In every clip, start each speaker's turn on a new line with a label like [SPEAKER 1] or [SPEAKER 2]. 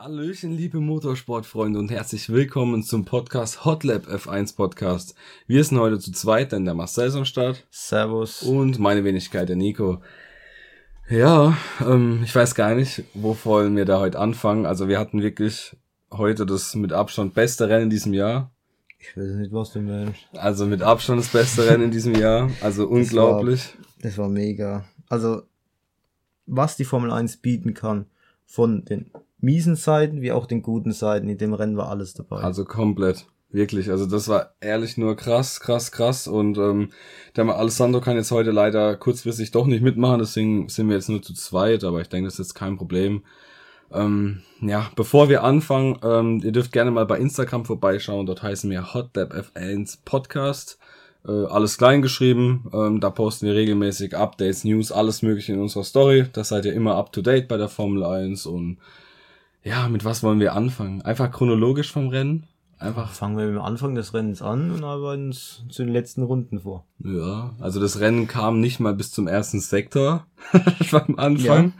[SPEAKER 1] Hallöchen, liebe Motorsportfreunde und herzlich willkommen zum Podcast Hotlap F1 Podcast. Wir sind heute zu zweit, denn der Marcel ist am Start.
[SPEAKER 2] Servus.
[SPEAKER 1] Und meine Wenigkeit, der Nico. Ja, ähm, ich weiß gar nicht, wo wollen wir da heute anfangen. Also wir hatten wirklich heute das mit Abstand beste Rennen in diesem Jahr.
[SPEAKER 2] Ich weiß nicht, was du meinst.
[SPEAKER 1] Also mit Abstand das beste Rennen in diesem Jahr. Also unglaublich.
[SPEAKER 2] Das war, das war mega. Also, was die Formel 1 bieten kann, von den miesen Seiten wie auch den guten Seiten, in dem Rennen war alles dabei.
[SPEAKER 1] Also komplett. Wirklich, also das war ehrlich nur krass, krass, krass. Und ähm, der Alessandro kann jetzt heute leider kurzfristig doch nicht mitmachen, deswegen sind wir jetzt nur zu zweit, aber ich denke, das ist jetzt kein Problem. Ähm, ja, bevor wir anfangen, ähm, ihr dürft gerne mal bei Instagram vorbeischauen. Dort heißen wir HotDabF1 Podcast. Äh, alles klein geschrieben. Ähm, da posten wir regelmäßig Updates, News, alles mögliche in unserer Story. Das seid ihr immer up to date bei der Formel 1. Und ja, mit was wollen wir anfangen? Einfach chronologisch vom Rennen. Einfach.
[SPEAKER 2] Fangen wir mit dem Anfang des Rennens an und arbeiten uns zu den letzten Runden vor.
[SPEAKER 1] Ja, also das Rennen kam nicht mal bis zum ersten Sektor beim Anfang. Ja.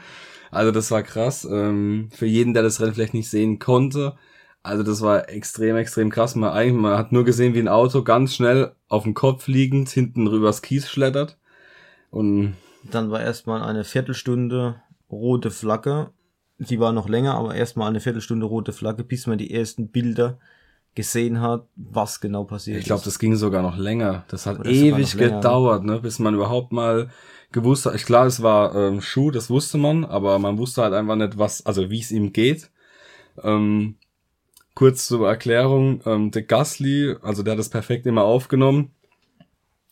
[SPEAKER 1] Also das war krass. Ähm, für jeden, der das Rennen vielleicht nicht sehen konnte. Also das war extrem, extrem krass. Man, eigentlich, man hat nur gesehen, wie ein Auto ganz schnell auf dem Kopf liegend hinten rübers Kies schlettert. Und
[SPEAKER 2] dann war erstmal eine Viertelstunde rote Flagge. Die war noch länger, aber erstmal eine Viertelstunde rote Flagge, bis man die ersten Bilder gesehen hat, was genau passiert
[SPEAKER 1] ich glaub, ist. Ich glaube, das ging sogar noch länger. Das hat Oder ewig gedauert, ne, bis man überhaupt mal gewusst hat. Ich klar, es war ähm, Schuh, das wusste man, aber man wusste halt einfach nicht, was, also wie es ihm geht. Ähm, kurz zur Erklärung, ähm, der Gasly, also der hat das perfekt immer aufgenommen.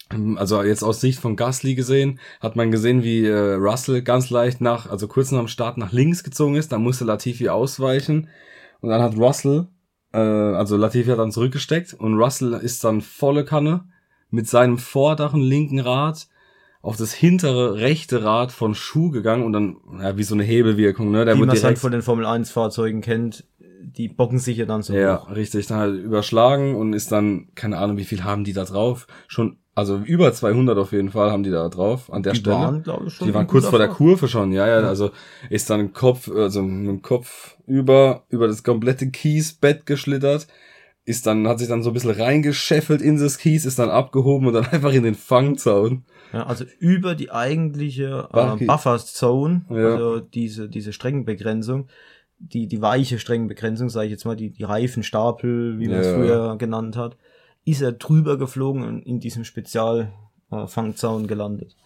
[SPEAKER 1] Also jetzt aus Sicht von Gasly gesehen, hat man gesehen, wie äh, Russell ganz leicht nach, also kurz nach dem Start nach links gezogen ist, da musste Latifi ausweichen und dann hat Russell, äh, also Latifi hat dann zurückgesteckt und Russell ist dann volle Kanne mit seinem vorderen linken Rad auf das hintere rechte Rad von Schuh gegangen und dann, ja, wie so eine Hebelwirkung, ne?
[SPEAKER 2] Der die man halt von den Formel 1 Fahrzeugen kennt, die bocken sich ja dann so
[SPEAKER 1] Ja, hoch. richtig, dann halt überschlagen und ist dann, keine Ahnung, wie viel haben die da drauf? Schon, also über 200 auf jeden Fall haben die da drauf, an der
[SPEAKER 2] die
[SPEAKER 1] Stelle.
[SPEAKER 2] Waren, glaube ich, schon
[SPEAKER 1] die waren kurz vor der Kurve schon, ja, ja, ja, also ist dann Kopf, also mit dem Kopf über, über das komplette Kiesbett geschlittert ist dann, hat sich dann so ein bisschen reingescheffelt in das Kies, ist dann abgehoben und dann einfach in den Fangzaun.
[SPEAKER 2] Ja, also über die eigentliche äh, Buffer Zone, ja. also diese, diese Streckenbegrenzung, die, die weiche Streckenbegrenzung, sage ich jetzt mal, die, die Reifenstapel, wie man es früher genannt hat, ist er drüber geflogen und in diesem Spezialfangzaun äh, gelandet.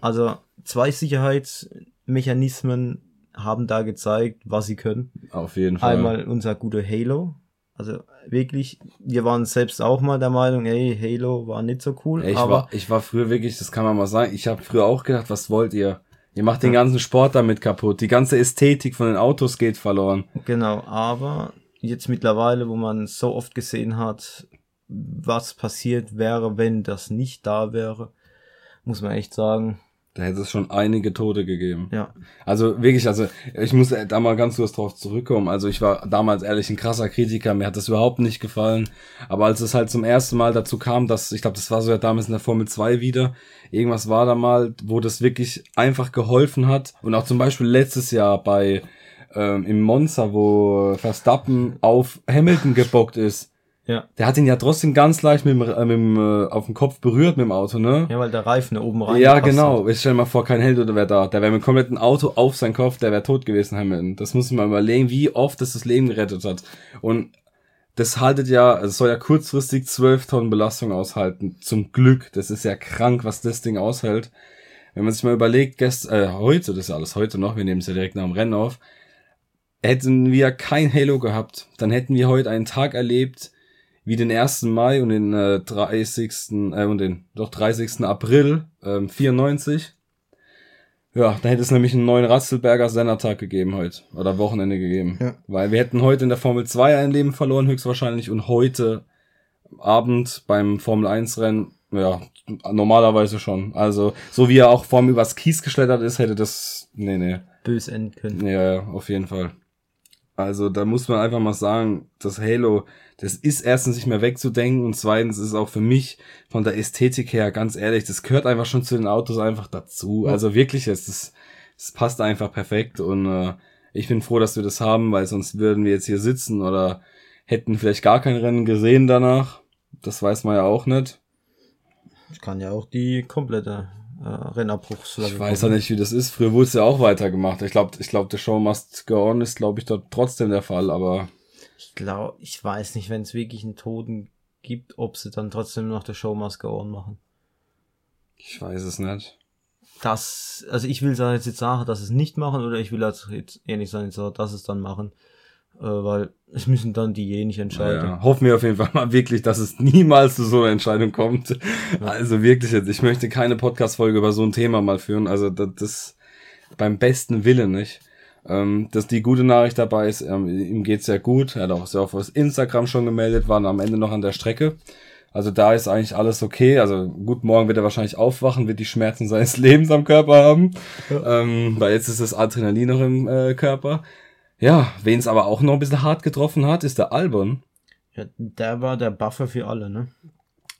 [SPEAKER 2] Also zwei Sicherheitsmechanismen haben da gezeigt, was sie können.
[SPEAKER 1] Auf jeden Fall.
[SPEAKER 2] Einmal unser guter Halo, also wirklich, wir waren selbst auch mal der Meinung, ey, Halo war nicht so cool.
[SPEAKER 1] Ich, aber war, ich war früher wirklich, das kann man mal sagen, ich habe früher auch gedacht, was wollt ihr? Ihr macht den ganzen Sport damit kaputt. Die ganze Ästhetik von den Autos geht verloren.
[SPEAKER 2] Genau, aber jetzt mittlerweile, wo man so oft gesehen hat, was passiert wäre, wenn das nicht da wäre, muss man echt sagen,
[SPEAKER 1] da hätte es schon einige Tote gegeben.
[SPEAKER 2] Ja.
[SPEAKER 1] Also wirklich, also ich muss da mal ganz kurz drauf zurückkommen. Also ich war damals ehrlich ein krasser Kritiker, mir hat das überhaupt nicht gefallen. Aber als es halt zum ersten Mal dazu kam, dass, ich glaube, das war so ja damals in der Formel 2 wieder, irgendwas war da mal, wo das wirklich einfach geholfen hat. Und auch zum Beispiel letztes Jahr bei ähm, im Monza, wo Verstappen auf Hamilton gebockt ist
[SPEAKER 2] ja.
[SPEAKER 1] Der hat ihn ja trotzdem ganz leicht mit dem, äh, mit dem äh, auf dem Kopf berührt mit dem Auto, ne?
[SPEAKER 2] Ja, weil der Reifen oben rein.
[SPEAKER 1] Ja, genau. Hat. Ich stell mal vor, kein Held oder wer da. Der wäre mit dem kompletten Auto auf sein Kopf, der wäre tot gewesen, Hamilton. Das muss man überlegen, wie oft das das Leben gerettet hat. Und das haltet ja, es soll ja kurzfristig zwölf Tonnen Belastung aushalten. Zum Glück. Das ist ja krank, was das Ding aushält. Wenn man sich mal überlegt, gest, äh, heute, das ist ja alles heute noch, wir nehmen es ja direkt nach dem Rennen auf, hätten wir kein Halo gehabt, dann hätten wir heute einen Tag erlebt, wie den 1. Mai und den äh, 30. Äh, und den doch 30. April ähm, 94. Ja, da hätte es nämlich einen neuen Ratzelberger Sennertag gegeben heute. Oder Wochenende gegeben.
[SPEAKER 2] Ja.
[SPEAKER 1] Weil wir hätten heute in der Formel 2 ein Leben verloren, höchstwahrscheinlich, und heute Abend beim Formel 1 Rennen Ja, normalerweise schon. Also, so wie er auch vorm übers Kies geschlettert ist, hätte das, nee, nee.
[SPEAKER 2] Bös enden können.
[SPEAKER 1] Ja, ja, auf jeden Fall. Also, da muss man einfach mal sagen, das Halo, das ist erstens nicht mehr wegzudenken und zweitens ist auch für mich von der Ästhetik her, ganz ehrlich, das gehört einfach schon zu den Autos einfach dazu. Ja. Also wirklich, es ist, es passt einfach perfekt und äh, ich bin froh, dass wir das haben, weil sonst würden wir jetzt hier sitzen oder hätten vielleicht gar kein Rennen gesehen danach. Das weiß man ja auch nicht.
[SPEAKER 2] Ich kann ja auch die komplette äh, Rennabbruchsflagge.
[SPEAKER 1] Ich weiß ja nicht, wie das ist. Früher wurde es ja auch weitergemacht. Ich glaube, ich glaube, der Show Must Go On ist, glaube ich, dort trotzdem der Fall, aber.
[SPEAKER 2] Ich glaube, ich weiß nicht, wenn es wirklich einen Toten gibt, ob sie dann trotzdem noch der Show Must Go On machen.
[SPEAKER 1] Ich weiß es nicht.
[SPEAKER 2] Das, also ich will jetzt sagen, dass es nicht machen, oder ich will jetzt ehrlich sein, dass es dann machen weil es müssen dann diejenigen entscheiden.
[SPEAKER 1] Ja, hoffen wir auf jeden Fall mal wirklich, dass es niemals zu so einer Entscheidung kommt. Also wirklich jetzt, ich möchte keine Podcast-Folge über so ein Thema mal führen. Also das, das beim besten Willen nicht. Ähm, dass die gute Nachricht dabei ist, ähm, ihm geht's sehr gut. Er hat auch sehr auf Instagram schon gemeldet, waren am Ende noch an der Strecke. Also da ist eigentlich alles okay. Also gut, morgen wird er wahrscheinlich aufwachen, wird die Schmerzen seines Lebens am Körper haben. Ja. Ähm, weil jetzt ist das Adrenalin noch im äh, Körper. Ja, wen es aber auch noch ein bisschen hart getroffen hat, ist der Albon.
[SPEAKER 2] Ja, der war der Buffer für alle, ne?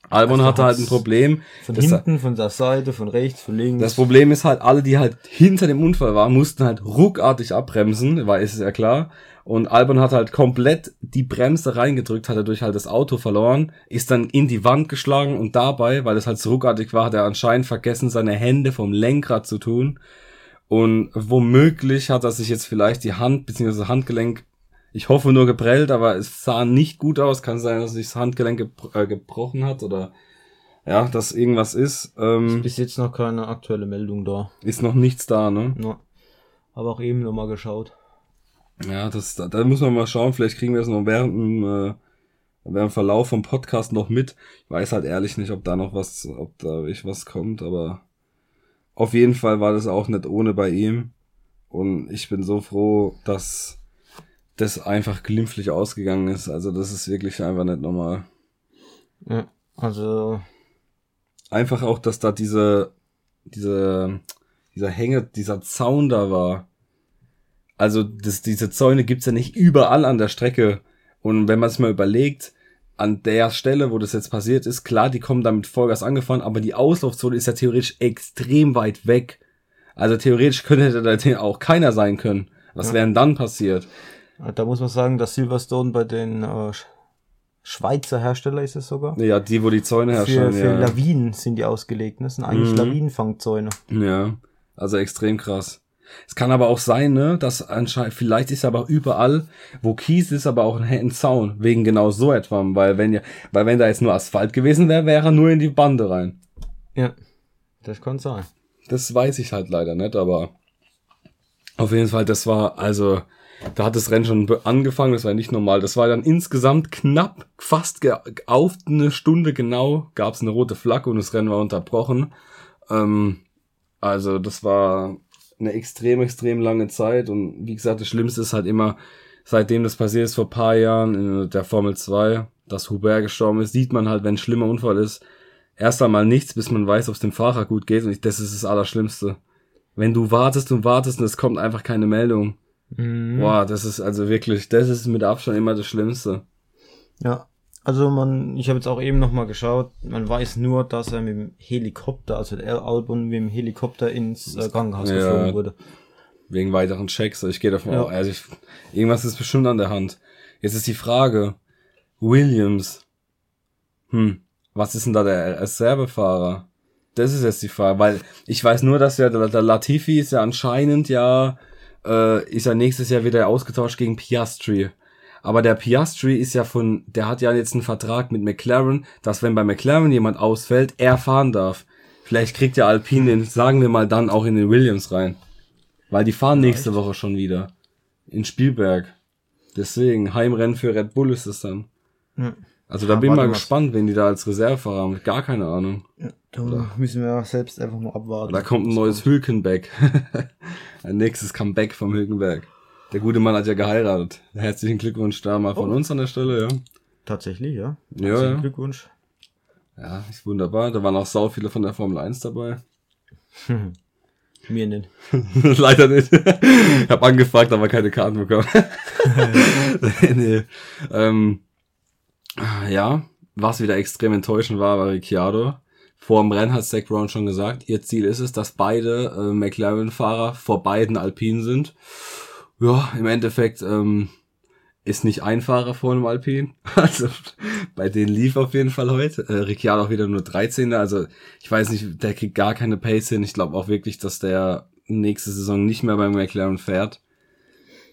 [SPEAKER 1] Albon also hatte halt ein Problem.
[SPEAKER 2] Von hinten, von der Seite, von rechts, von links.
[SPEAKER 1] Das Problem ist halt, alle, die halt hinter dem Unfall waren, mussten halt ruckartig abbremsen, weil ist es ja klar. Und Albon hat halt komplett die Bremse reingedrückt, hat er durch halt das Auto verloren, ist dann in die Wand geschlagen und dabei, weil es halt so ruckartig war, hat er anscheinend vergessen, seine Hände vom Lenkrad zu tun und womöglich hat er sich jetzt vielleicht die Hand bzw. Handgelenk, ich hoffe nur geprellt, aber es sah nicht gut aus. Kann sein, dass sich das Handgelenk gebr äh, gebrochen hat oder ja, dass irgendwas ist.
[SPEAKER 2] Ähm, bis jetzt noch keine aktuelle Meldung da.
[SPEAKER 1] Ist noch nichts da, ne?
[SPEAKER 2] Ja. Aber auch eben nochmal geschaut.
[SPEAKER 1] Ja, das, da, da muss man mal schauen. Vielleicht kriegen wir es noch während dem, äh, während dem Verlauf vom Podcast noch mit. Ich weiß halt ehrlich nicht, ob da noch was, ob da ich was kommt, aber auf jeden Fall war das auch nicht ohne bei ihm. Und ich bin so froh, dass das einfach glimpflich ausgegangen ist. Also das ist wirklich einfach nicht normal.
[SPEAKER 2] Ja, also
[SPEAKER 1] einfach auch, dass da diese diese dieser Hänge, dieser Zaun da war. Also das, diese Zäune gibt's ja nicht überall an der Strecke. Und wenn man es mal überlegt, an der Stelle, wo das jetzt passiert ist, klar, die kommen damit Vollgas angefahren, aber die Auslaufzone ist ja theoretisch extrem weit weg. Also theoretisch könnte da auch keiner sein können. Was ja. wäre denn dann passiert?
[SPEAKER 2] Da muss man sagen, dass Silverstone bei den äh, Schweizer Hersteller ist es sogar.
[SPEAKER 1] Ja, die, wo die Zäune herstellen.
[SPEAKER 2] Für, für ja. Lawinen sind die ausgelegt. Ne? Das sind eigentlich mhm. Lawinenfangzäune.
[SPEAKER 1] Ja, also extrem krass. Es kann aber auch sein, ne, dass anscheinend, vielleicht ist aber überall, wo Kies ist, aber auch ein Zaun, wegen genau so etwa, weil wenn ja, weil wenn da jetzt nur Asphalt gewesen wäre, wäre er nur in die Bande rein.
[SPEAKER 2] Ja, das kann sein.
[SPEAKER 1] Das weiß ich halt leider nicht, aber auf jeden Fall, das war, also, da hat das Rennen schon angefangen, das war nicht normal. Das war dann insgesamt knapp, fast auf eine Stunde genau, gab es eine rote Flagge und das Rennen war unterbrochen. Ähm, also das war eine extrem, extrem lange Zeit. Und wie gesagt, das Schlimmste ist halt immer, seitdem das passiert ist vor paar Jahren in der Formel 2, dass Hubert gestorben ist, sieht man halt, wenn ein schlimmer Unfall ist, erst einmal nichts, bis man weiß, ob es dem Fahrer gut geht. Und das ist das Allerschlimmste. Wenn du wartest und wartest und es kommt einfach keine Meldung. Mhm. Boah, das ist also wirklich, das ist mit Abstand immer das Schlimmste.
[SPEAKER 2] Ja, also man, ich habe jetzt auch eben nochmal geschaut, man weiß nur, dass er mit dem Helikopter, also der Album mit dem Helikopter ins äh, Krankenhaus ja, geflogen wurde.
[SPEAKER 1] Wegen weiteren Checks. Ich gehe davon ja. aus, also ich, irgendwas ist bestimmt an der Hand. Jetzt ist die Frage, Williams, hm, was ist denn da der Reservefahrer? Das ist jetzt die Frage, weil ich weiß nur, dass ja der, der Latifi ist ja anscheinend ja, äh, ist ja nächstes Jahr wieder ausgetauscht gegen Piastri. Aber der Piastri ist ja von, der hat ja jetzt einen Vertrag mit McLaren, dass wenn bei McLaren jemand ausfällt, er fahren darf. Vielleicht kriegt ja Alpine den, sagen wir mal, dann auch in den Williams rein. Weil die fahren nächste Echt? Woche schon wieder. In Spielberg. Deswegen, Heimrennen für Red Bull ist es dann. Ja. Also da ja, bin ich mal gespannt, wen die da als Reservefahrer haben. Gar keine Ahnung.
[SPEAKER 2] Ja, da Oder? müssen wir selbst einfach mal abwarten.
[SPEAKER 1] Da kommt ein neues Hülkenberg. ein nächstes Comeback vom Hülkenberg. Der gute Mann hat ja geheiratet. Herzlichen Glückwunsch da mal von oh. uns an der Stelle, ja.
[SPEAKER 2] Tatsächlich, ja.
[SPEAKER 1] Herzlichen ja,
[SPEAKER 2] Glückwunsch.
[SPEAKER 1] Ja, ist wunderbar. Da waren auch sau viele von der Formel 1 dabei.
[SPEAKER 2] Mir nicht.
[SPEAKER 1] Leider nicht. ich habe angefragt, aber keine Karten bekommen. nee. ähm, ja, was wieder extrem enttäuschend war, war Ricciardo. Vor dem Rennen hat Zach Brown schon gesagt, ihr Ziel ist es, dass beide äh, McLaren-Fahrer vor beiden Alpinen sind. Ja, im Endeffekt ähm, ist nicht ein Fahrer vor einem Alpin. Also bei denen lief auf jeden Fall heute. Äh, Ricciardo auch wieder nur 13. Also ich weiß nicht, der kriegt gar keine Pace hin. Ich glaube auch wirklich, dass der nächste Saison nicht mehr beim McLaren fährt.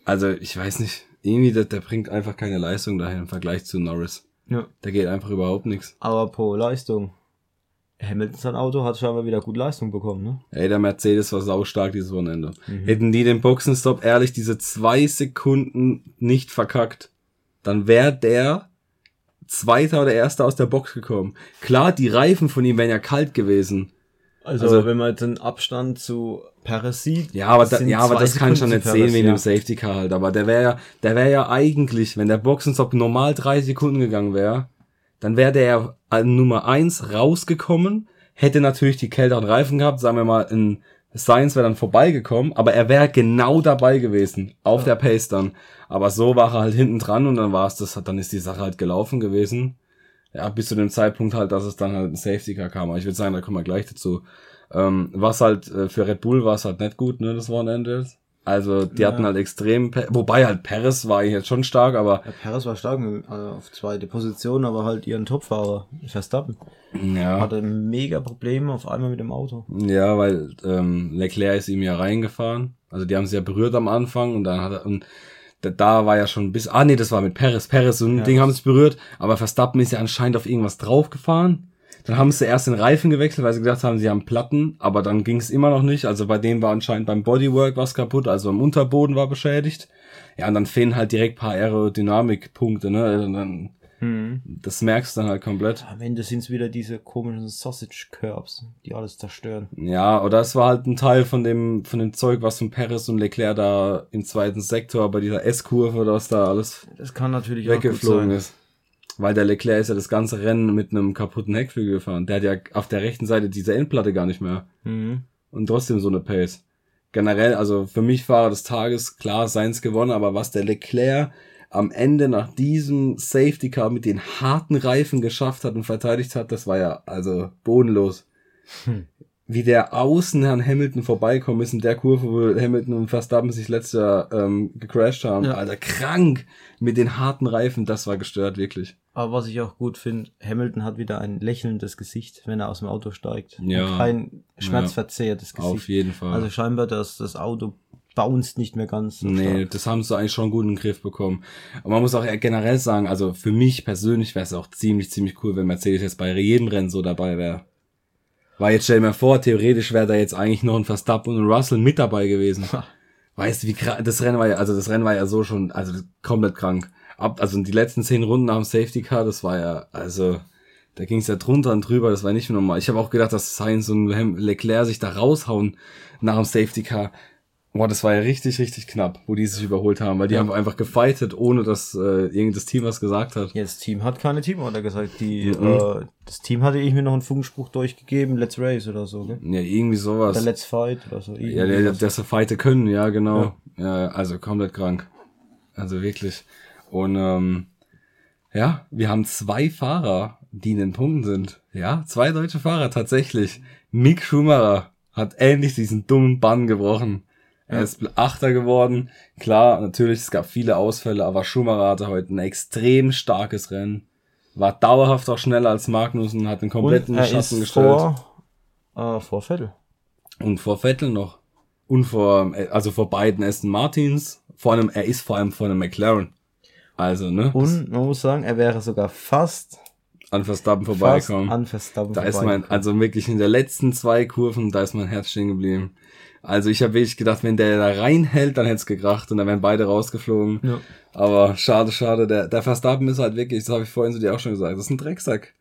[SPEAKER 1] Also ich weiß nicht, irgendwie der, der bringt einfach keine Leistung dahin im Vergleich zu Norris. Ja. Der geht einfach überhaupt nichts.
[SPEAKER 2] Aber pro Leistung. Hamilton sein Auto hat scheinbar wieder gut Leistung bekommen, ne?
[SPEAKER 1] Ey, der Mercedes war saustark dieses Wochenende. Mhm. Hätten die den Boxenstopp ehrlich diese zwei Sekunden nicht verkackt, dann wäre der Zweiter oder Erster aus der Box gekommen. Klar, die Reifen von ihm wären ja kalt gewesen.
[SPEAKER 2] Also, also wenn man den Abstand zu Perez sieht.
[SPEAKER 1] Ja, aber, da, ja, aber das kann ich schon nicht sehen wegen ja. dem Safety Car halt. Aber der wäre ja, der wäre ja eigentlich, wenn der Boxenstopp normal drei Sekunden gegangen wäre, dann wäre der an Nummer eins rausgekommen, hätte natürlich die kälteren Reifen gehabt, sagen wir mal, in Science wäre dann vorbeigekommen, aber er wäre genau dabei gewesen, auf ja. der Pace dann. Aber so war er halt hinten dran und dann war es das, dann ist die Sache halt gelaufen gewesen. Ja, bis zu dem Zeitpunkt halt, dass es dann halt ein Safety Car kam. Aber ich würde sagen, da kommen wir gleich dazu. Ähm, was halt äh, für Red Bull war es halt nicht gut, ne, das Wochenende. Also die ja. hatten halt extrem, wobei halt Paris war jetzt schon stark, aber
[SPEAKER 2] ja, Paris war stark äh, auf zweite Position, aber halt ihren Topfahrer Verstappen ja. hatte mega Probleme auf einmal mit dem Auto.
[SPEAKER 1] Ja, weil ähm, Leclerc ist ihm ja reingefahren, also die haben sich ja berührt am Anfang und dann hat er und da, da war ja schon bis ah nee, das war mit Paris, Paris und ein ja. Ding haben sich berührt, aber Verstappen ist ja anscheinend auf irgendwas draufgefahren dann haben sie erst den Reifen gewechselt, weil sie gedacht haben, sie haben Platten, aber dann ging es immer noch nicht. Also bei denen war anscheinend beim Bodywork was kaputt, also im Unterboden war beschädigt. Ja, und dann fehlen halt direkt paar Aerodynamikpunkte, ne? Also dann, hm. Das merkst du dann halt komplett.
[SPEAKER 2] Am Ende sind es wieder diese komischen Sausage Curbs, die alles zerstören.
[SPEAKER 1] Ja, oder es war halt ein Teil von dem, von dem Zeug, was von Paris und Leclerc da im zweiten Sektor bei dieser S-Kurve, was da alles
[SPEAKER 2] das kann natürlich
[SPEAKER 1] weggeflogen ist weil der Leclerc ist ja das ganze Rennen mit einem kaputten Heckflügel gefahren. Der hat ja auf der rechten Seite diese Endplatte gar nicht mehr. Mhm. Und trotzdem so eine Pace. Generell, also für mich Fahrer des Tages, klar, Seins gewonnen, aber was der Leclerc am Ende nach diesem Safety Car mit den harten Reifen geschafft hat und verteidigt hat, das war ja also bodenlos. Hm wie der außen an Hamilton vorbeikommen ist in der Kurve, wo Hamilton und Verstappen sich letztes Jahr ähm, gecrashed haben. Ja. Alter, krank mit den harten Reifen, das war gestört, wirklich.
[SPEAKER 2] Aber was ich auch gut finde, Hamilton hat wieder ein lächelndes Gesicht, wenn er aus dem Auto steigt. Ja. Und kein schmerzverzerrtes ja. Gesicht.
[SPEAKER 1] Auf jeden Fall.
[SPEAKER 2] Also scheinbar, dass das Auto bounced nicht mehr ganz.
[SPEAKER 1] So nee, stark. das haben sie eigentlich schon gut in den Griff bekommen. Aber man muss auch generell sagen, also für mich persönlich wäre es auch ziemlich, ziemlich cool, wenn Mercedes jetzt bei jedem Rennen so dabei wäre. Weil jetzt stell dir mal vor, theoretisch wäre da jetzt eigentlich noch ein Verstappen und ein Russell mit dabei gewesen. weißt du, wie krank, das Rennen war ja, also das Rennen war ja so schon, also komplett krank. Ab, also die letzten zehn Runden nach dem Safety Car, das war ja, also, da ging es ja drunter und drüber, das war nicht normal. Ich habe auch gedacht, dass Sainz und Leclerc sich da raushauen nach dem Safety Car. Boah, das war ja richtig, richtig knapp, wo die sich überholt haben, weil die ja. haben einfach gefightet, ohne dass äh, irgendein Team was gesagt hat.
[SPEAKER 2] Ja, das Team hat keine Teamorder gesagt. Die, mhm. äh, das Team hatte irgendwie noch einen Funkspruch durchgegeben, Let's Race oder so, gell?
[SPEAKER 1] Ja, irgendwie sowas.
[SPEAKER 2] Oder Let's Fight oder so.
[SPEAKER 1] Ja, der, dass sie fighten können, ja, genau. Ja. ja, also komplett krank. Also wirklich. Und ähm, ja, wir haben zwei Fahrer, die in den Punkten sind. Ja, zwei deutsche Fahrer tatsächlich. Mick Schumacher hat endlich diesen dummen Bann gebrochen. Er ist Achter geworden. Klar, natürlich, es gab viele Ausfälle, aber Schumacher hatte heute ein extrem starkes Rennen. War dauerhaft auch schneller als Magnussen, hat den kompletten
[SPEAKER 2] und er Schatten ist gestellt. Vor, äh, vor Vettel.
[SPEAKER 1] Und vor Vettel noch. Und vor, also vor beiden Aston Martins. Vor allem, er ist vor allem vor einem McLaren. Also, ne?
[SPEAKER 2] Und man muss sagen, er wäre sogar fast
[SPEAKER 1] an Verstappen vorbeikommen.
[SPEAKER 2] An Verstappen
[SPEAKER 1] da ist mein, also wirklich in der letzten zwei Kurven, da ist mein Herz stehen geblieben. Also ich habe wirklich gedacht, wenn der da reinhält, dann hätte es gekracht und dann wären beide rausgeflogen. Ja. Aber schade, schade. Der, der Verstappen ist halt wirklich, das habe ich vorhin zu dir auch schon gesagt, das ist ein Drecksack.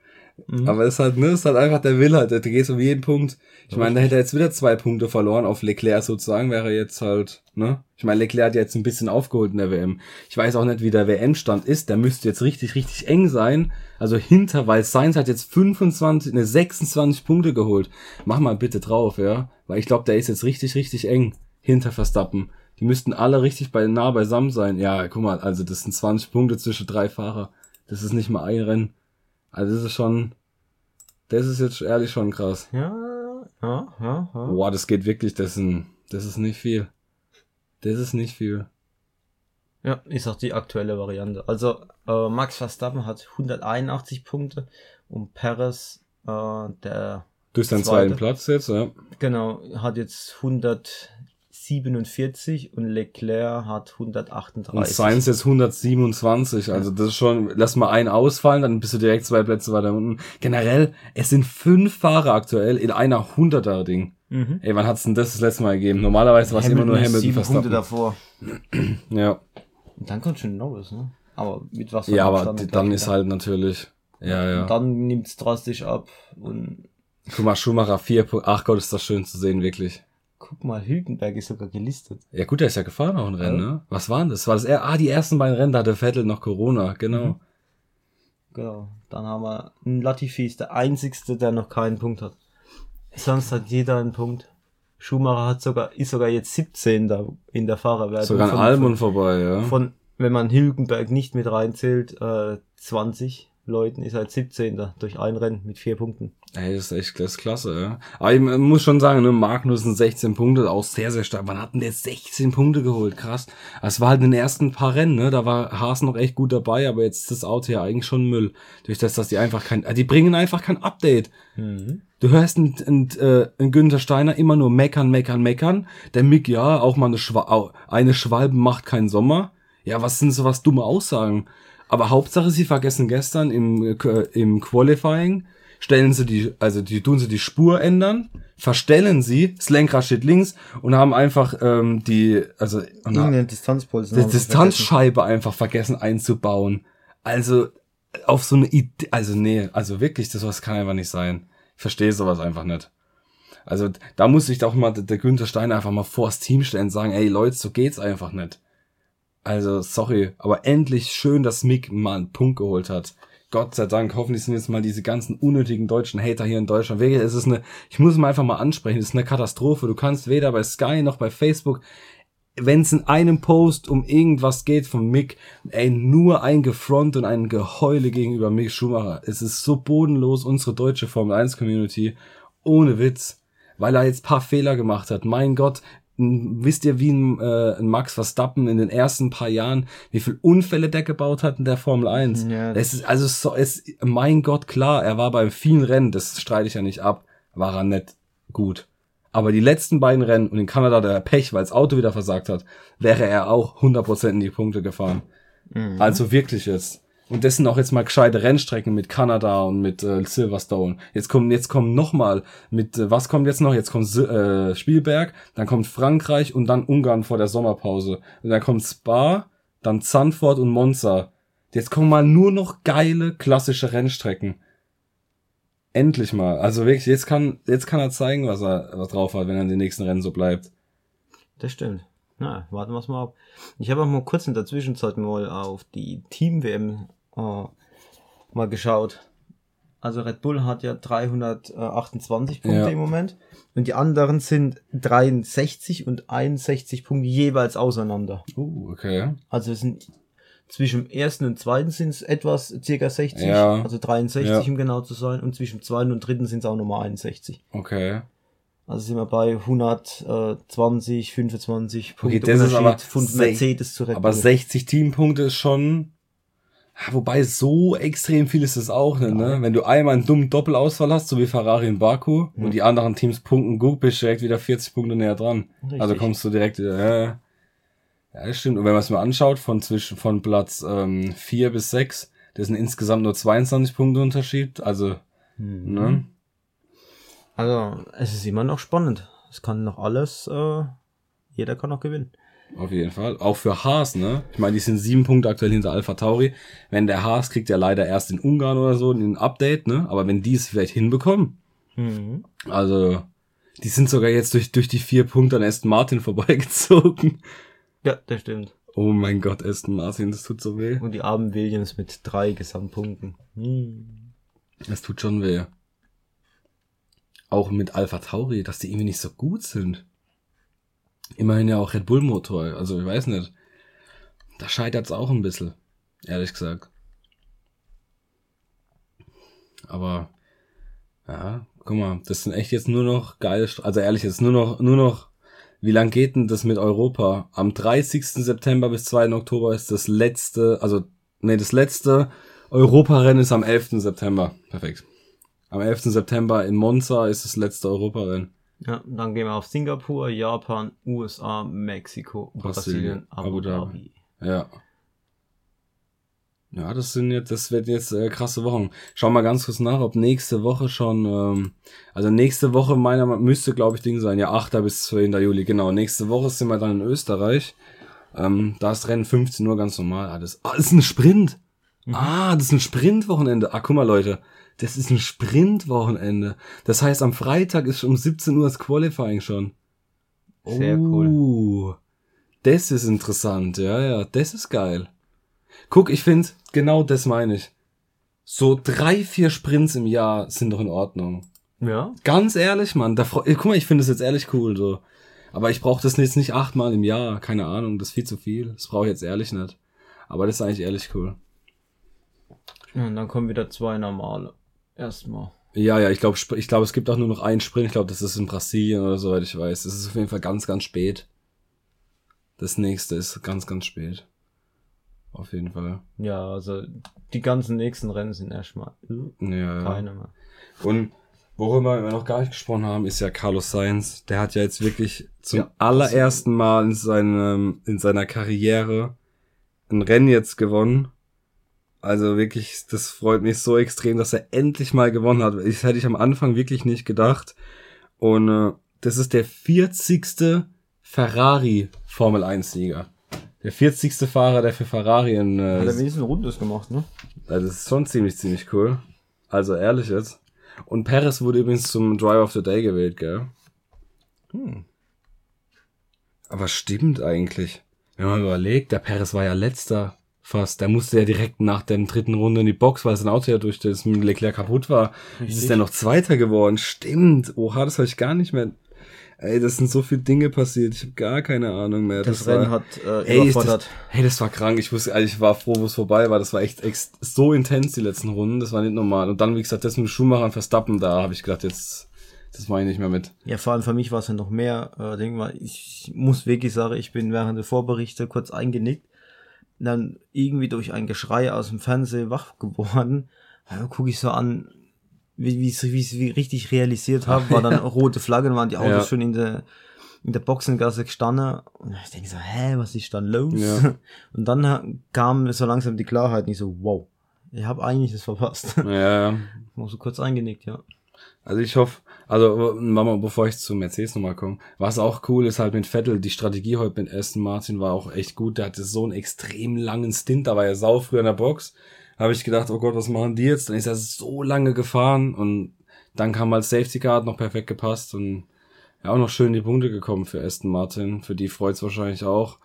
[SPEAKER 1] Mhm. Aber es ist halt, ne, ist halt einfach der Will halt, der geht um jeden Punkt. Ich meine, da hätte er jetzt wieder zwei Punkte verloren auf Leclerc sozusagen, wäre jetzt halt, ne? Ich meine, Leclerc hat jetzt ein bisschen aufgeholt in der WM. Ich weiß auch nicht, wie der WM-Stand ist. Der müsste jetzt richtig, richtig eng sein. Also hinter, weil Sainz hat jetzt 25, ne, 26 Punkte geholt. Mach mal bitte drauf, ja? Weil ich glaube, der ist jetzt richtig, richtig eng hinter Verstappen. Die müssten alle richtig bei, nah beisammen sein. Ja, guck mal, also das sind 20 Punkte zwischen drei Fahrer. Das ist nicht mal ein Rennen. Also das ist schon, das ist jetzt ehrlich schon krass.
[SPEAKER 2] Ja, ja, ja. ja.
[SPEAKER 1] Boah, das geht wirklich, das ist, ein, das ist nicht viel. Das ist nicht viel.
[SPEAKER 2] Ja, ist auch die aktuelle Variante. Also äh, Max Verstappen hat 181 Punkte und Perez, äh, der
[SPEAKER 1] durch seinen zweiten Platz jetzt, ja.
[SPEAKER 2] Genau, hat jetzt 100 147 und Leclerc hat 138. Und
[SPEAKER 1] Sainz jetzt 127. Also das ist schon, lass mal einen ausfallen, dann bist du direkt zwei Plätze weiter unten. Generell, es sind fünf Fahrer aktuell in einer 100er Ding. Mhm. Ey, wann hat's denn das das letzte Mal gegeben? Normalerweise war es immer nur Hamilton
[SPEAKER 2] sieben Punkte davor.
[SPEAKER 1] ja.
[SPEAKER 2] Und dann kommt schon Norris, ne? Aber mit was
[SPEAKER 1] Ja, aber dann ist halt natürlich, ja, ja.
[SPEAKER 2] Und dann nimmt's drastisch ab und
[SPEAKER 1] Guck mal, Schumacher 4, ach Gott, ist das schön zu sehen, wirklich.
[SPEAKER 2] Guck mal, Hülkenberg ist sogar gelistet.
[SPEAKER 1] Ja gut, der ist ja gefahren auch ein Rennen, ja. ne? Was waren das? War das er? Ah, die ersten beiden Rennen, da hatte Vettel noch Corona, genau. Mhm.
[SPEAKER 2] Genau. Dann haben wir Latifi ist der einzigste, der noch keinen Punkt hat. Sonst hat jeder einen Punkt. Schumacher hat sogar, ist sogar jetzt 17 da in der Fahrerwertung.
[SPEAKER 1] Sogar ein Albon vorbei, ja.
[SPEAKER 2] Von, wenn man Hülkenberg nicht mit reinzählt, äh, 20 Leuten ist halt 17. durch ein Rennen mit vier Punkten.
[SPEAKER 1] Ey, das ist echt das ist klasse, ja. Aber ich muss schon sagen, ne, Magnussen 16 Punkte, auch sehr, sehr stark. Wann hat denn der 16 Punkte geholt? Krass. Es war halt in den ersten paar Rennen, ne? Da war Haas noch echt gut dabei, aber jetzt ist das Auto ja eigentlich schon Müll. Durch das, dass die einfach kein, die bringen einfach kein Update. Mhm. Du hörst einen, einen, äh, einen Günther Steiner immer nur meckern, meckern, meckern. Der Mick, ja, auch mal eine, Schwa eine Schwalbe macht keinen Sommer. Ja, was sind so was dumme Aussagen? Aber Hauptsache, sie vergessen gestern im, äh, im Qualifying, stellen sie die, also die tun sie die Spur ändern, verstellen sie, das Lenkrad steht links und haben einfach ähm, die, also
[SPEAKER 2] irgendeine Distanzpulse,
[SPEAKER 1] die Distanzscheibe einfach vergessen einzubauen. Also auf so eine Idee, also nee, also wirklich, das was kann einfach nicht sein. Ich verstehe sowas einfach nicht. Also da muss sich doch mal der, Günther Stein einfach mal vors Team stellen und sagen, ey Leute, so geht's einfach nicht. Also sorry, aber endlich schön, dass Mick mal einen Punkt geholt hat. Gott sei Dank, hoffentlich sind jetzt mal diese ganzen unnötigen deutschen Hater hier in Deutschland. Wirklich, es ist eine, ich muss mal einfach mal ansprechen, es ist eine Katastrophe. Du kannst weder bei Sky noch bei Facebook, wenn es in einem Post um irgendwas geht von Mick, ey, nur ein Gefront und ein Geheule gegenüber Mick Schumacher. Es ist so bodenlos, unsere deutsche Formel 1 Community. Ohne Witz. Weil er jetzt paar Fehler gemacht hat. Mein Gott, wisst ihr, wie ein, äh, ein Max Verstappen in den ersten paar Jahren, wie viel Unfälle der gebaut hat in der Formel 1? Ja, es ist also so, es, mein Gott, klar, er war bei vielen Rennen, das streite ich ja nicht ab, war er nicht gut. Aber die letzten beiden Rennen und in Kanada der Pech, weil das Auto wieder versagt hat, wäre er auch 100% in die Punkte gefahren. Mhm. Also wirklich jetzt. Und das sind auch jetzt mal gescheite Rennstrecken mit Kanada und mit äh, Silverstone. Jetzt kommen jetzt kommen noch mal mit äh, was kommt jetzt noch? Jetzt kommt äh, Spielberg, dann kommt Frankreich und dann Ungarn vor der Sommerpause. Und dann kommt Spa, dann Zandvoort und Monza. Jetzt kommen mal nur noch geile klassische Rennstrecken. Endlich mal. Also wirklich, jetzt kann jetzt kann er zeigen, was er was drauf hat, wenn er in den nächsten Rennen so bleibt.
[SPEAKER 2] Das stimmt. Na, warten wir mal ab. Ich habe auch mal kurz in der Zwischenzeit mal auf die Team-WM äh, mal geschaut. Also Red Bull hat ja 328 Punkte ja. im Moment und die anderen sind 63 und 61 Punkte jeweils auseinander.
[SPEAKER 1] Uh, okay.
[SPEAKER 2] Also es sind zwischen dem ersten und zweiten sind es etwas circa 60, ja. also 63 ja. um genau zu sein und zwischen dem zweiten und dritten sind es auch nochmal 61.
[SPEAKER 1] Okay.
[SPEAKER 2] Also sind wir bei 120, 25
[SPEAKER 1] Punkte okay, das ist aber von Mercedes zu Red Bull. Aber 60 Teampunkte ist schon Wobei so extrem viel ist es auch nicht, ne? Wenn du einmal einen dummen Doppelausfall hast, so wie Ferrari in Baku, mhm. und die anderen Teams punkten gut, bist du direkt wieder 40 Punkte näher dran. Richtig. Also kommst du direkt wieder, äh, ja, das stimmt. Und wenn man es mal anschaut, von zwischen, von Platz, ähm, 4 bis 6, das sind insgesamt nur 22 Punkte Unterschied, also, mhm. ne?
[SPEAKER 2] Also, es ist immer noch spannend. Es kann noch alles, äh, jeder kann noch gewinnen.
[SPEAKER 1] Auf jeden Fall. Auch für Haas, ne? Ich meine, die sind sieben Punkte aktuell hinter Alpha Tauri. Wenn der Haas kriegt ja leider erst in Ungarn oder so ein Update, ne? Aber wenn die es vielleicht hinbekommen. Mhm. Also, die sind sogar jetzt durch, durch die vier Punkte an Aston Martin vorbeigezogen.
[SPEAKER 2] Ja, das stimmt.
[SPEAKER 1] Oh mein Gott, Aston Martin, das tut so weh.
[SPEAKER 2] Und die armen Williams mit drei Gesamtpunkten.
[SPEAKER 1] Hm. Das tut schon weh. Auch mit Alpha Tauri, dass die irgendwie nicht so gut sind. Immerhin ja auch Red Bull Motor, also ich weiß nicht. Da scheitert es auch ein bisschen, ehrlich gesagt. Aber, ja, guck mal, das sind echt jetzt nur noch geile, also ehrlich, jetzt nur noch, nur noch, wie lang geht denn das mit Europa? Am 30. September bis 2. Oktober ist das letzte, also, nee, das letzte Europarennen ist am 11. September. Perfekt. Am 11. September in Monza ist das letzte Europarennen.
[SPEAKER 2] Ja, dann gehen wir auf Singapur, Japan, USA, Mexiko, Brasilien, Brasilien Abu Dhabi.
[SPEAKER 1] Ja. Ja, das sind jetzt, das wird jetzt äh, krasse Wochen. Schau mal ganz kurz nach, ob nächste Woche schon, ähm, also nächste Woche meiner müsste, glaube ich, Ding sein. Ja, 8. bis 2. Juli, genau. Nächste Woche sind wir dann in Österreich. Ähm, da ist Rennen 15 Uhr ganz normal. Ah, das, ah, das ist ein Sprint. Mhm. Ah, das ist ein Sprintwochenende. Ah, guck mal, Leute. Das ist ein Sprintwochenende. Das heißt, am Freitag ist um 17 Uhr das Qualifying schon. Sehr oh, cool. Das ist interessant, ja, ja, das ist geil. Guck, ich finde, genau das meine ich. So drei, vier Sprints im Jahr sind doch in Ordnung. Ja. Ganz ehrlich, Mann. Da, guck mal, ich finde das jetzt ehrlich cool, so. Aber ich brauche das jetzt nicht achtmal im Jahr. Keine Ahnung, das ist viel zu viel. Das brauche ich jetzt ehrlich nicht. Aber das ist eigentlich ehrlich cool.
[SPEAKER 2] Ja, und dann kommen wieder zwei normale. Erstmal.
[SPEAKER 1] Ja, ja, ich glaube, ich glaube, es gibt auch nur noch einen Sprint. Ich glaube, das ist in Brasilien oder so, soweit ich weiß. Das ist auf jeden Fall ganz, ganz spät. Das nächste ist ganz, ganz spät. Auf jeden Fall.
[SPEAKER 2] Ja, also die ganzen nächsten Rennen sind erstmal ja, keine mehr.
[SPEAKER 1] Und worüber wir noch gar nicht gesprochen haben, ist ja Carlos Sainz. Der hat ja jetzt wirklich zum ja, allerersten Mal in seinem in seiner Karriere ein Rennen jetzt gewonnen also wirklich, das freut mich so extrem, dass er endlich mal gewonnen hat. Das hätte ich am Anfang wirklich nicht gedacht. Und äh, das ist der 40. Ferrari Formel 1 Sieger. Der 40. Fahrer, der für Ferrari in... Äh,
[SPEAKER 2] hat er wenigstens Rundes gemacht, ne?
[SPEAKER 1] Also das ist schon ziemlich, ziemlich cool. Also ehrlich jetzt. Und Perez wurde übrigens zum Driver of the Day gewählt, gell? Hm. Aber stimmt eigentlich. Wenn man überlegt, der Perez war ja letzter fast. Der musste ja direkt nach der dritten Runde in die Box, weil sein Auto ja durch das Leclerc kaputt war. Richtig. Ist der noch Zweiter geworden. Stimmt. Oha, das habe ich gar nicht mehr. Ey, das sind so viele Dinge passiert. Ich habe gar keine Ahnung mehr. Das, das Rennen war, hat äh, ey, überfordert. Das, hey, das war krank. Ich wusste, ich war froh, wo es vorbei war. Das war echt, echt so intens die letzten Runden. Das war nicht normal. Und dann, wie gesagt, das mit Schumacher und Verstappen, da habe ich gedacht, jetzt das mache ich nicht mehr mit.
[SPEAKER 2] Ja, vor allem für mich war es ja noch mehr äh, Ding, weil ich muss wirklich sagen, ich bin während der Vorberichte kurz eingenickt dann irgendwie durch ein Geschrei aus dem Fernsehen wach geworden. Ja, gucke ich so an, wie ich wie richtig realisiert habe, war dann rote Flaggen, waren die Autos ja. schon in der in der Boxengasse gestanden und ich denke so, hä, was ist dann los? Ja. Und dann kam so langsam die Klarheit, nicht so, wow, ich habe eigentlich das verpasst. Ja. Ich so kurz eingenickt, ja.
[SPEAKER 1] Also ich hoffe, also Mama, bevor ich zu Mercedes nochmal komme, was auch cool ist halt mit Vettel, die Strategie heute mit Aston Martin war auch echt gut. Der hatte so einen extrem langen Stint, da war er sau früh in der Box. Habe ich gedacht, oh Gott, was machen die jetzt? Dann ist er so lange gefahren und dann kam halt Safety Card noch perfekt gepasst und ja auch noch schön die Punkte gekommen für Aston Martin. Für die freut's wahrscheinlich auch.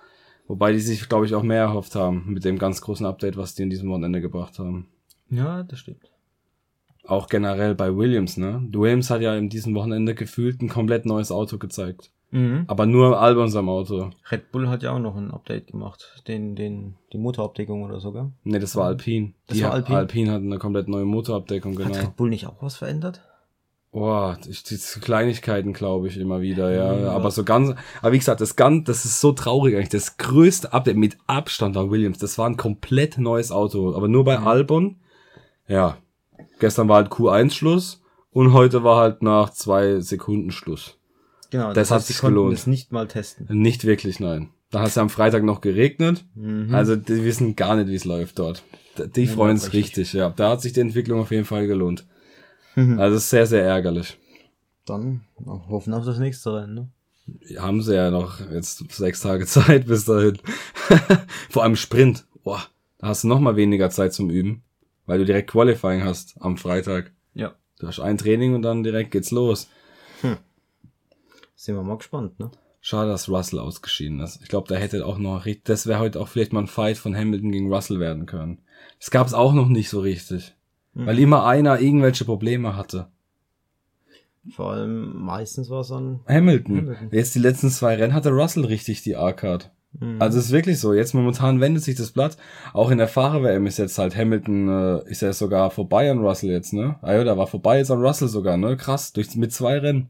[SPEAKER 1] Wobei die sich, glaube ich, auch mehr erhofft haben mit dem ganz großen Update, was die in diesem Wochenende gebracht haben.
[SPEAKER 2] Ja, das stimmt
[SPEAKER 1] auch generell bei Williams, ne? Williams hat ja in diesem Wochenende gefühlt ein komplett neues Auto gezeigt. Mhm. Aber nur Albon seinem Auto.
[SPEAKER 2] Red Bull hat ja auch noch ein Update gemacht, den, den, die Motorabdeckung oder sogar.
[SPEAKER 1] Ne, das war Alpine. Das die war Alpine. Alpine hat eine komplett neue Motorabdeckung,
[SPEAKER 2] genau. Hat Red Bull nicht auch was verändert?
[SPEAKER 1] Boah, ich, die Kleinigkeiten glaube ich immer wieder, ja. ja. Aber so ganz, aber wie gesagt, das ganz, das ist so traurig eigentlich. Das größte Update mit Abstand war Williams. Das war ein komplett neues Auto, aber nur bei. Albon. Ja, Gestern war halt Q1 Schluss und heute war halt nach zwei Sekunden Schluss. Genau, das, das heißt, hat sich gelohnt. Es
[SPEAKER 2] nicht mal testen.
[SPEAKER 1] Nicht wirklich, nein. Da hat es ja am Freitag noch geregnet. Mhm. Also die wissen gar nicht, wie es läuft dort. Die ja, freuen sich richtig, ja. Da hat sich die Entwicklung auf jeden Fall gelohnt. Mhm. Also sehr, sehr ärgerlich.
[SPEAKER 2] Dann hoffen auf das nächste Rennen, ne?
[SPEAKER 1] haben sie ja noch jetzt sechs Tage Zeit bis dahin. Vor allem Sprint. Boah, da hast du noch mal weniger Zeit zum Üben, weil du direkt Qualifying hast am Freitag.
[SPEAKER 2] Ja.
[SPEAKER 1] Du hast ein Training und dann direkt geht's los. Hm.
[SPEAKER 2] Sind wir mal gespannt, ne?
[SPEAKER 1] Schade, dass Russell ausgeschieden ist. Ich glaube, da hätte auch noch, das wäre heute auch vielleicht mal ein Fight von Hamilton gegen Russell werden können. Das gab es auch noch nicht so richtig. Mhm. Weil immer einer irgendwelche Probleme hatte.
[SPEAKER 2] Vor allem meistens war es dann
[SPEAKER 1] Hamilton. Hamilton. Jetzt die letzten zwei Rennen hatte Russell richtig die A-Card. Mhm. Also es ist wirklich so. Jetzt momentan wendet sich das Blatt. Auch in der Fahrer-WM ist jetzt halt Hamilton, äh, ist ja sogar vorbei an Russell jetzt, ne? Ah ja, da war vorbei jetzt an Russell sogar, ne? Krass, durch, mit zwei Rennen.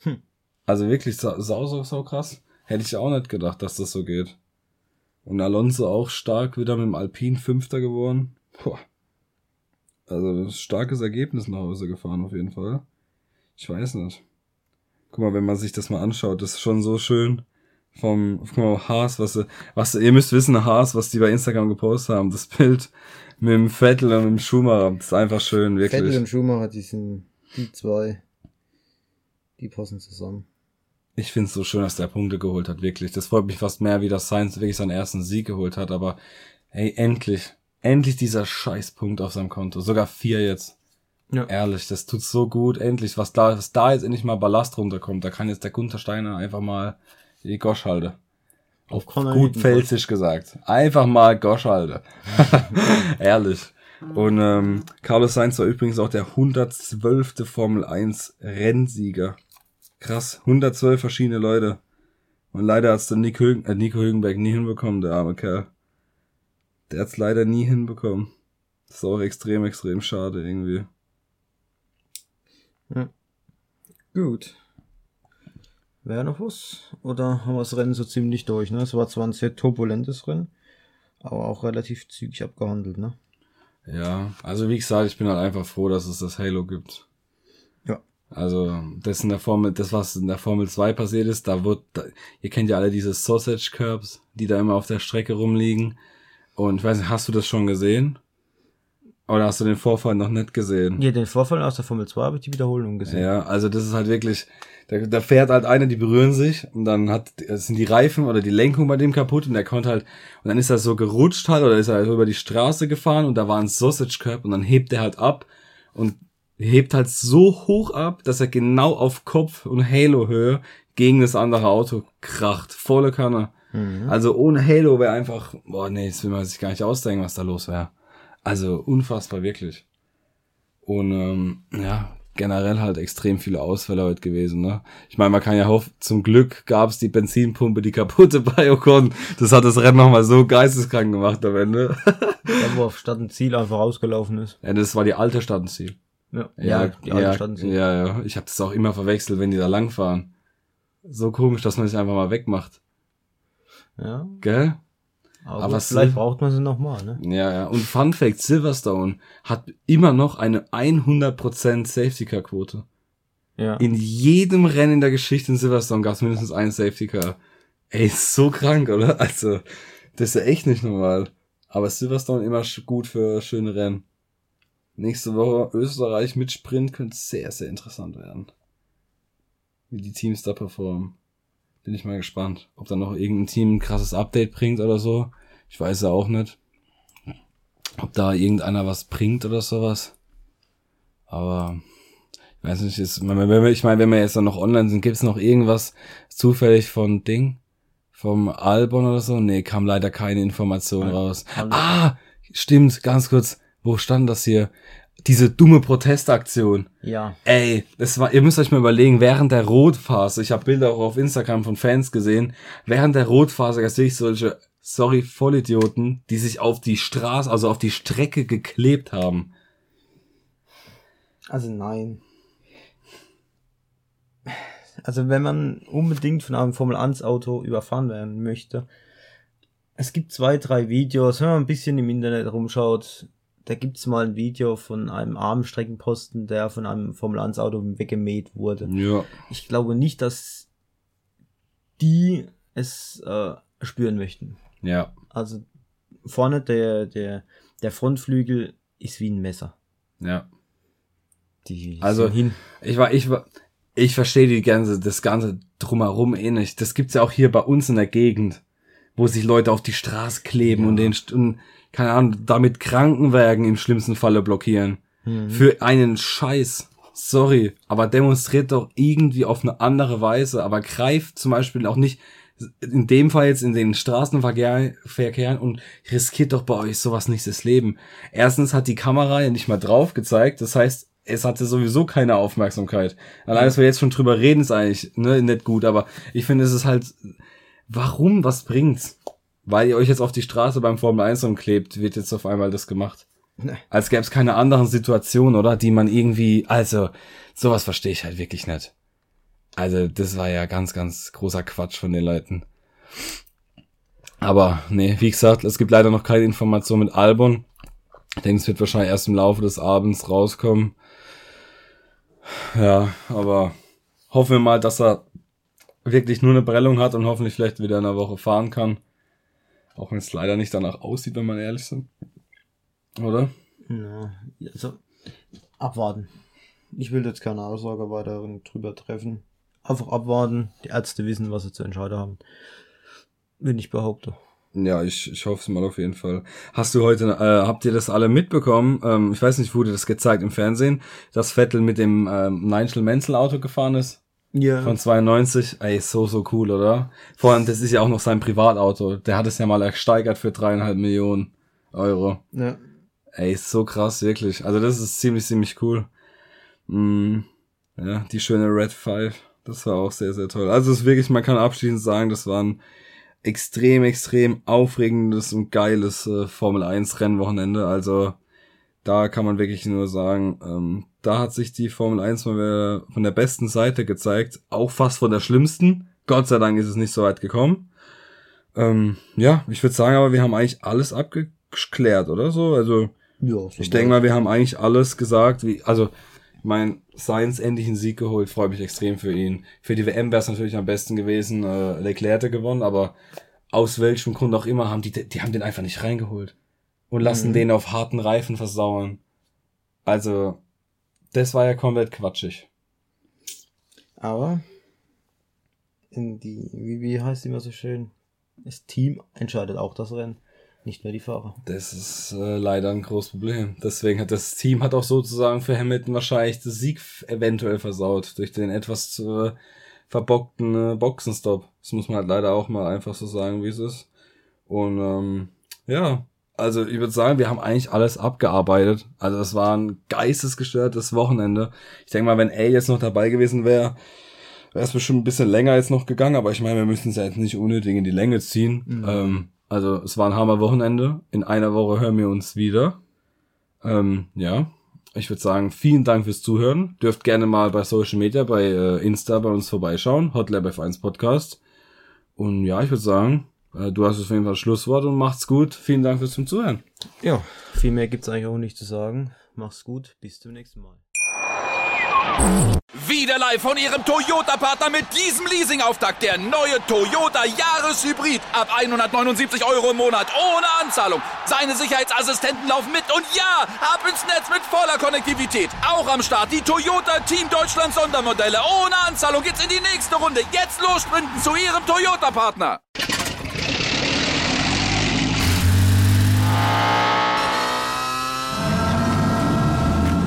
[SPEAKER 1] Hm. Also wirklich sau, sau, sau krass. Hätte ich auch nicht gedacht, dass das so geht. Und Alonso auch stark wieder mit dem Alpin Fünfter geworden. Puh. Also starkes Ergebnis nach Hause gefahren auf jeden Fall. Ich weiß nicht. Guck mal, wenn man sich das mal anschaut, das ist schon so schön. Vom, guck mal, Haas, was, was, ihr müsst wissen, Haas, was die bei Instagram gepostet haben, das Bild mit dem Vettel und mit dem Schumacher, das ist einfach schön, wirklich.
[SPEAKER 2] Vettel und Schumacher, die sind, die zwei, die passen zusammen.
[SPEAKER 1] Ich find's so schön, dass der Punkte geholt hat, wirklich. Das freut mich fast mehr, wie das Sainz wirklich seinen ersten Sieg geholt hat, aber, hey, endlich, endlich dieser Scheißpunkt auf seinem Konto. Sogar vier jetzt. Ja. Ehrlich, das tut so gut, endlich, was da, was da jetzt endlich mal Ballast runterkommt. Da kann jetzt der Gunter Steiner einfach mal die Gosch halte. Auf gut pfälzisch gesagt. Einfach mal Gosch halte. Ehrlich. Und ähm, Carlos Sainz war übrigens auch der 112. Formel 1 Rennsieger. Krass, 112 verschiedene Leute. Und leider hat's dann Nick Hülgen, äh, Nico Hülkenberg nie hinbekommen, der arme Kerl. Der hat's leider nie hinbekommen. Das ist auch extrem, extrem schade irgendwie.
[SPEAKER 2] Ja. Gut. Wäre noch was? Oder haben wir das Rennen so ziemlich durch? Ne? Es war zwar ein sehr turbulentes Rennen, aber auch relativ zügig abgehandelt, ne?
[SPEAKER 1] Ja, also wie gesagt, ich bin halt einfach froh, dass es das Halo gibt.
[SPEAKER 2] Ja.
[SPEAKER 1] Also, das in der Formel, das was in der Formel 2 passiert ist, da wird, da, ihr kennt ja alle diese Sausage Curbs, die da immer auf der Strecke rumliegen. Und ich weiß nicht, hast du das schon gesehen? Oder hast du den Vorfall noch nicht gesehen?
[SPEAKER 2] Ja, den Vorfall aus der Formel 2 habe ich die Wiederholung gesehen.
[SPEAKER 1] Ja, also das ist halt wirklich, da, da fährt halt einer, die berühren sich und dann hat, sind die Reifen oder die Lenkung bei dem kaputt und der konnte halt, und dann ist er so gerutscht halt oder ist er halt über die Straße gefahren und da war ein Sausage Curb und dann hebt er halt ab und hebt halt so hoch ab, dass er genau auf Kopf und Halo-Höhe gegen das andere Auto kracht. Volle Kanne. Mhm. Also ohne Halo wäre einfach, boah, nee, das will man sich gar nicht ausdenken, was da los wäre. Also unfassbar, wirklich. Und ähm, ja, generell halt extrem viele Ausfälle heute gewesen. Ne? Ich meine, man kann ja hoffen, zum Glück gab es die Benzinpumpe, die kaputte bei Ocon. Das hat das Rennen nochmal so geisteskrank gemacht am Ende.
[SPEAKER 2] ja, wo auf Stadtenziel einfach rausgelaufen ist.
[SPEAKER 1] Ja, das war die alte Stadtenziel.
[SPEAKER 2] Ja, ja, die alte
[SPEAKER 1] ja,
[SPEAKER 2] Stadtenziel.
[SPEAKER 1] Ja, ja. Ich habe das auch immer verwechselt, wenn die da langfahren. So komisch, dass man sich einfach mal wegmacht.
[SPEAKER 2] Ja.
[SPEAKER 1] Gell?
[SPEAKER 2] Aber, Aber vielleicht braucht man sie nochmal, ne?
[SPEAKER 1] Ja, ja. Und Fun Fact, Silverstone hat immer noch eine 100% Safety Car Quote.
[SPEAKER 2] Ja.
[SPEAKER 1] In jedem Rennen in der Geschichte in Silverstone gab es mindestens einen Safety Car. Ey, ist so krank, oder? Also, das ist ja echt nicht normal. Aber Silverstone immer gut für schöne Rennen. Nächste Woche Österreich mit Sprint könnte sehr, sehr interessant werden. Wie die Teams da performen. Bin ich mal gespannt, ob da noch irgendein Team ein krasses Update bringt oder so. Ich weiß ja auch nicht. Ob da irgendeiner was bringt oder sowas. Aber ich weiß nicht, ist, wenn wir, ich meine, wenn wir jetzt dann noch online sind, gibt's noch irgendwas zufällig von Ding? Vom Albon oder so? Nee, kam leider keine Information raus. Ah, stimmt, ganz kurz. Wo stand das hier? Diese dumme Protestaktion.
[SPEAKER 2] Ja.
[SPEAKER 1] Ey, das war, ihr müsst euch mal überlegen, während der Rotphase, ich habe Bilder auch auf Instagram von Fans gesehen, während der Rotphase, da sehe ich solche, sorry, Vollidioten, die sich auf die Straße, also auf die Strecke geklebt haben.
[SPEAKER 2] Also nein. Also wenn man unbedingt von einem Formel 1 Auto überfahren werden möchte, es gibt zwei, drei Videos, wenn man ein bisschen im Internet rumschaut, da gibt's mal ein Video von einem armen Streckenposten, der von einem Formel 1 Auto weggemäht wurde.
[SPEAKER 1] Ja.
[SPEAKER 2] Ich glaube nicht, dass die es äh, spüren möchten.
[SPEAKER 1] Ja.
[SPEAKER 2] Also vorne der, der, der Frontflügel ist wie ein Messer.
[SPEAKER 1] Ja.
[SPEAKER 2] Die
[SPEAKER 1] also hin. Ich war, ich war, ich verstehe die ganze, das ganze drumherum eh nicht. Das gibt's ja auch hier bei uns in der Gegend, wo sich Leute auf die Straße kleben ja. und den, und, keine Ahnung, damit Krankenwagen im schlimmsten Falle blockieren. Mhm. Für einen Scheiß. Sorry, aber demonstriert doch irgendwie auf eine andere Weise, aber greift zum Beispiel auch nicht in dem Fall jetzt in den Straßenverkehren und riskiert doch bei euch sowas nicht das Leben. Erstens hat die Kamera ja nicht mal drauf gezeigt, das heißt, es hatte sowieso keine Aufmerksamkeit. Allein, dass wir jetzt schon drüber reden, ist eigentlich ne, nicht gut, aber ich finde, es ist halt, warum, was bringt's? Weil ihr euch jetzt auf die Straße beim Formel 1 umklebt, wird jetzt auf einmal das gemacht. Nee. Als gäbe es keine anderen Situationen, oder? Die man irgendwie, also, sowas verstehe ich halt wirklich nicht. Also, das war ja ganz, ganz großer Quatsch von den Leuten. Aber, nee, wie gesagt, es gibt leider noch keine Information mit Albon. Ich denke, es wird wahrscheinlich erst im Laufe des Abends rauskommen. Ja, aber hoffen wir mal, dass er wirklich nur eine Prellung hat und hoffentlich vielleicht wieder in einer Woche fahren kann. Auch wenn es leider nicht danach aussieht, wenn man ehrlich sind. Oder?
[SPEAKER 2] Ja, also abwarten. Ich will jetzt keine Aussage weiter drüber treffen. Einfach abwarten. Die Ärzte wissen, was sie zu entscheiden haben. Wenn ich behaupte.
[SPEAKER 1] Ja, ich, ich hoffe es mal auf jeden Fall. Hast du heute, äh, habt ihr das alle mitbekommen? Ähm, ich weiß nicht, wurde das gezeigt im Fernsehen, dass Vettel mit dem ähm, Nigel Menzel Auto gefahren ist? Ja. Von 92. Ey, so, so cool, oder? Vor allem, das ist ja auch noch sein Privatauto. Der hat es ja mal ersteigert für dreieinhalb Millionen Euro. Ja. Ey, so krass, wirklich. Also das ist ziemlich, ziemlich cool. Mm, ja, die schöne Red 5. Das war auch sehr, sehr toll. Also es ist wirklich, man kann abschließend sagen, das waren extrem, extrem aufregendes und geiles äh, Formel 1 Rennwochenende. Also da kann man wirklich nur sagen, ähm, da hat sich die Formel 1 mal von der besten Seite gezeigt, auch fast von der schlimmsten. Gott sei Dank ist es nicht so weit gekommen. Ähm, ja, ich würde sagen, aber wir haben eigentlich alles abgeklärt, oder so? Also ja, so ich denke mal, wir haben eigentlich alles gesagt, wie, also mein Science endlich einen Sieg geholt, freue mich extrem für ihn. Für die WM wäre es natürlich am besten gewesen, äh, Leclerc gewonnen, aber aus welchem Grund auch immer haben die, die haben den einfach nicht reingeholt und lassen mhm. den auf harten Reifen versauern. Also, das war ja komplett quatschig.
[SPEAKER 2] Aber in die, wie, wie heißt die immer so schön? Das Team entscheidet auch das Rennen. Nicht mehr die Fahrer.
[SPEAKER 1] Das ist äh, leider ein großes Problem. Deswegen hat das Team hat auch sozusagen für Hamilton wahrscheinlich den Sieg eventuell versaut durch den etwas äh, verbockten äh, Boxenstopp. Das muss man halt leider auch mal einfach so sagen, wie es ist. Und ähm, ja, also ich würde sagen, wir haben eigentlich alles abgearbeitet. Also es war ein geistesgestörtes Wochenende. Ich denke mal, wenn er jetzt noch dabei gewesen wäre, wäre es bestimmt ein bisschen länger jetzt noch gegangen. Aber ich meine, wir müssen es ja jetzt nicht unnötig in die Länge ziehen. Mhm. Ähm, also es war ein Hammer Wochenende. In einer Woche hören wir uns wieder. Ähm, ja, ich würde sagen, vielen Dank fürs Zuhören. Dürft gerne mal bei Social Media, bei äh, Insta bei uns vorbeischauen. Hotlab F1 Podcast. Und ja, ich würde sagen, du hast auf jeden Fall das Schlusswort und macht's gut. Vielen Dank fürs Zuhören.
[SPEAKER 2] Ja, viel mehr gibt's eigentlich auch nicht zu sagen. Mach's gut. Bis zum nächsten Mal.
[SPEAKER 3] Wieder live von Ihrem Toyota-Partner mit diesem Leasing-Auftakt. Der neue Toyota Jahreshybrid. Ab 179 Euro im Monat. Ohne Anzahlung. Seine Sicherheitsassistenten laufen mit. Und ja, ab ins Netz mit voller Konnektivität. Auch am Start die Toyota Team Deutschland Sondermodelle. Ohne Anzahlung geht's in die nächste Runde. Jetzt los sprinten zu Ihrem Toyota-Partner.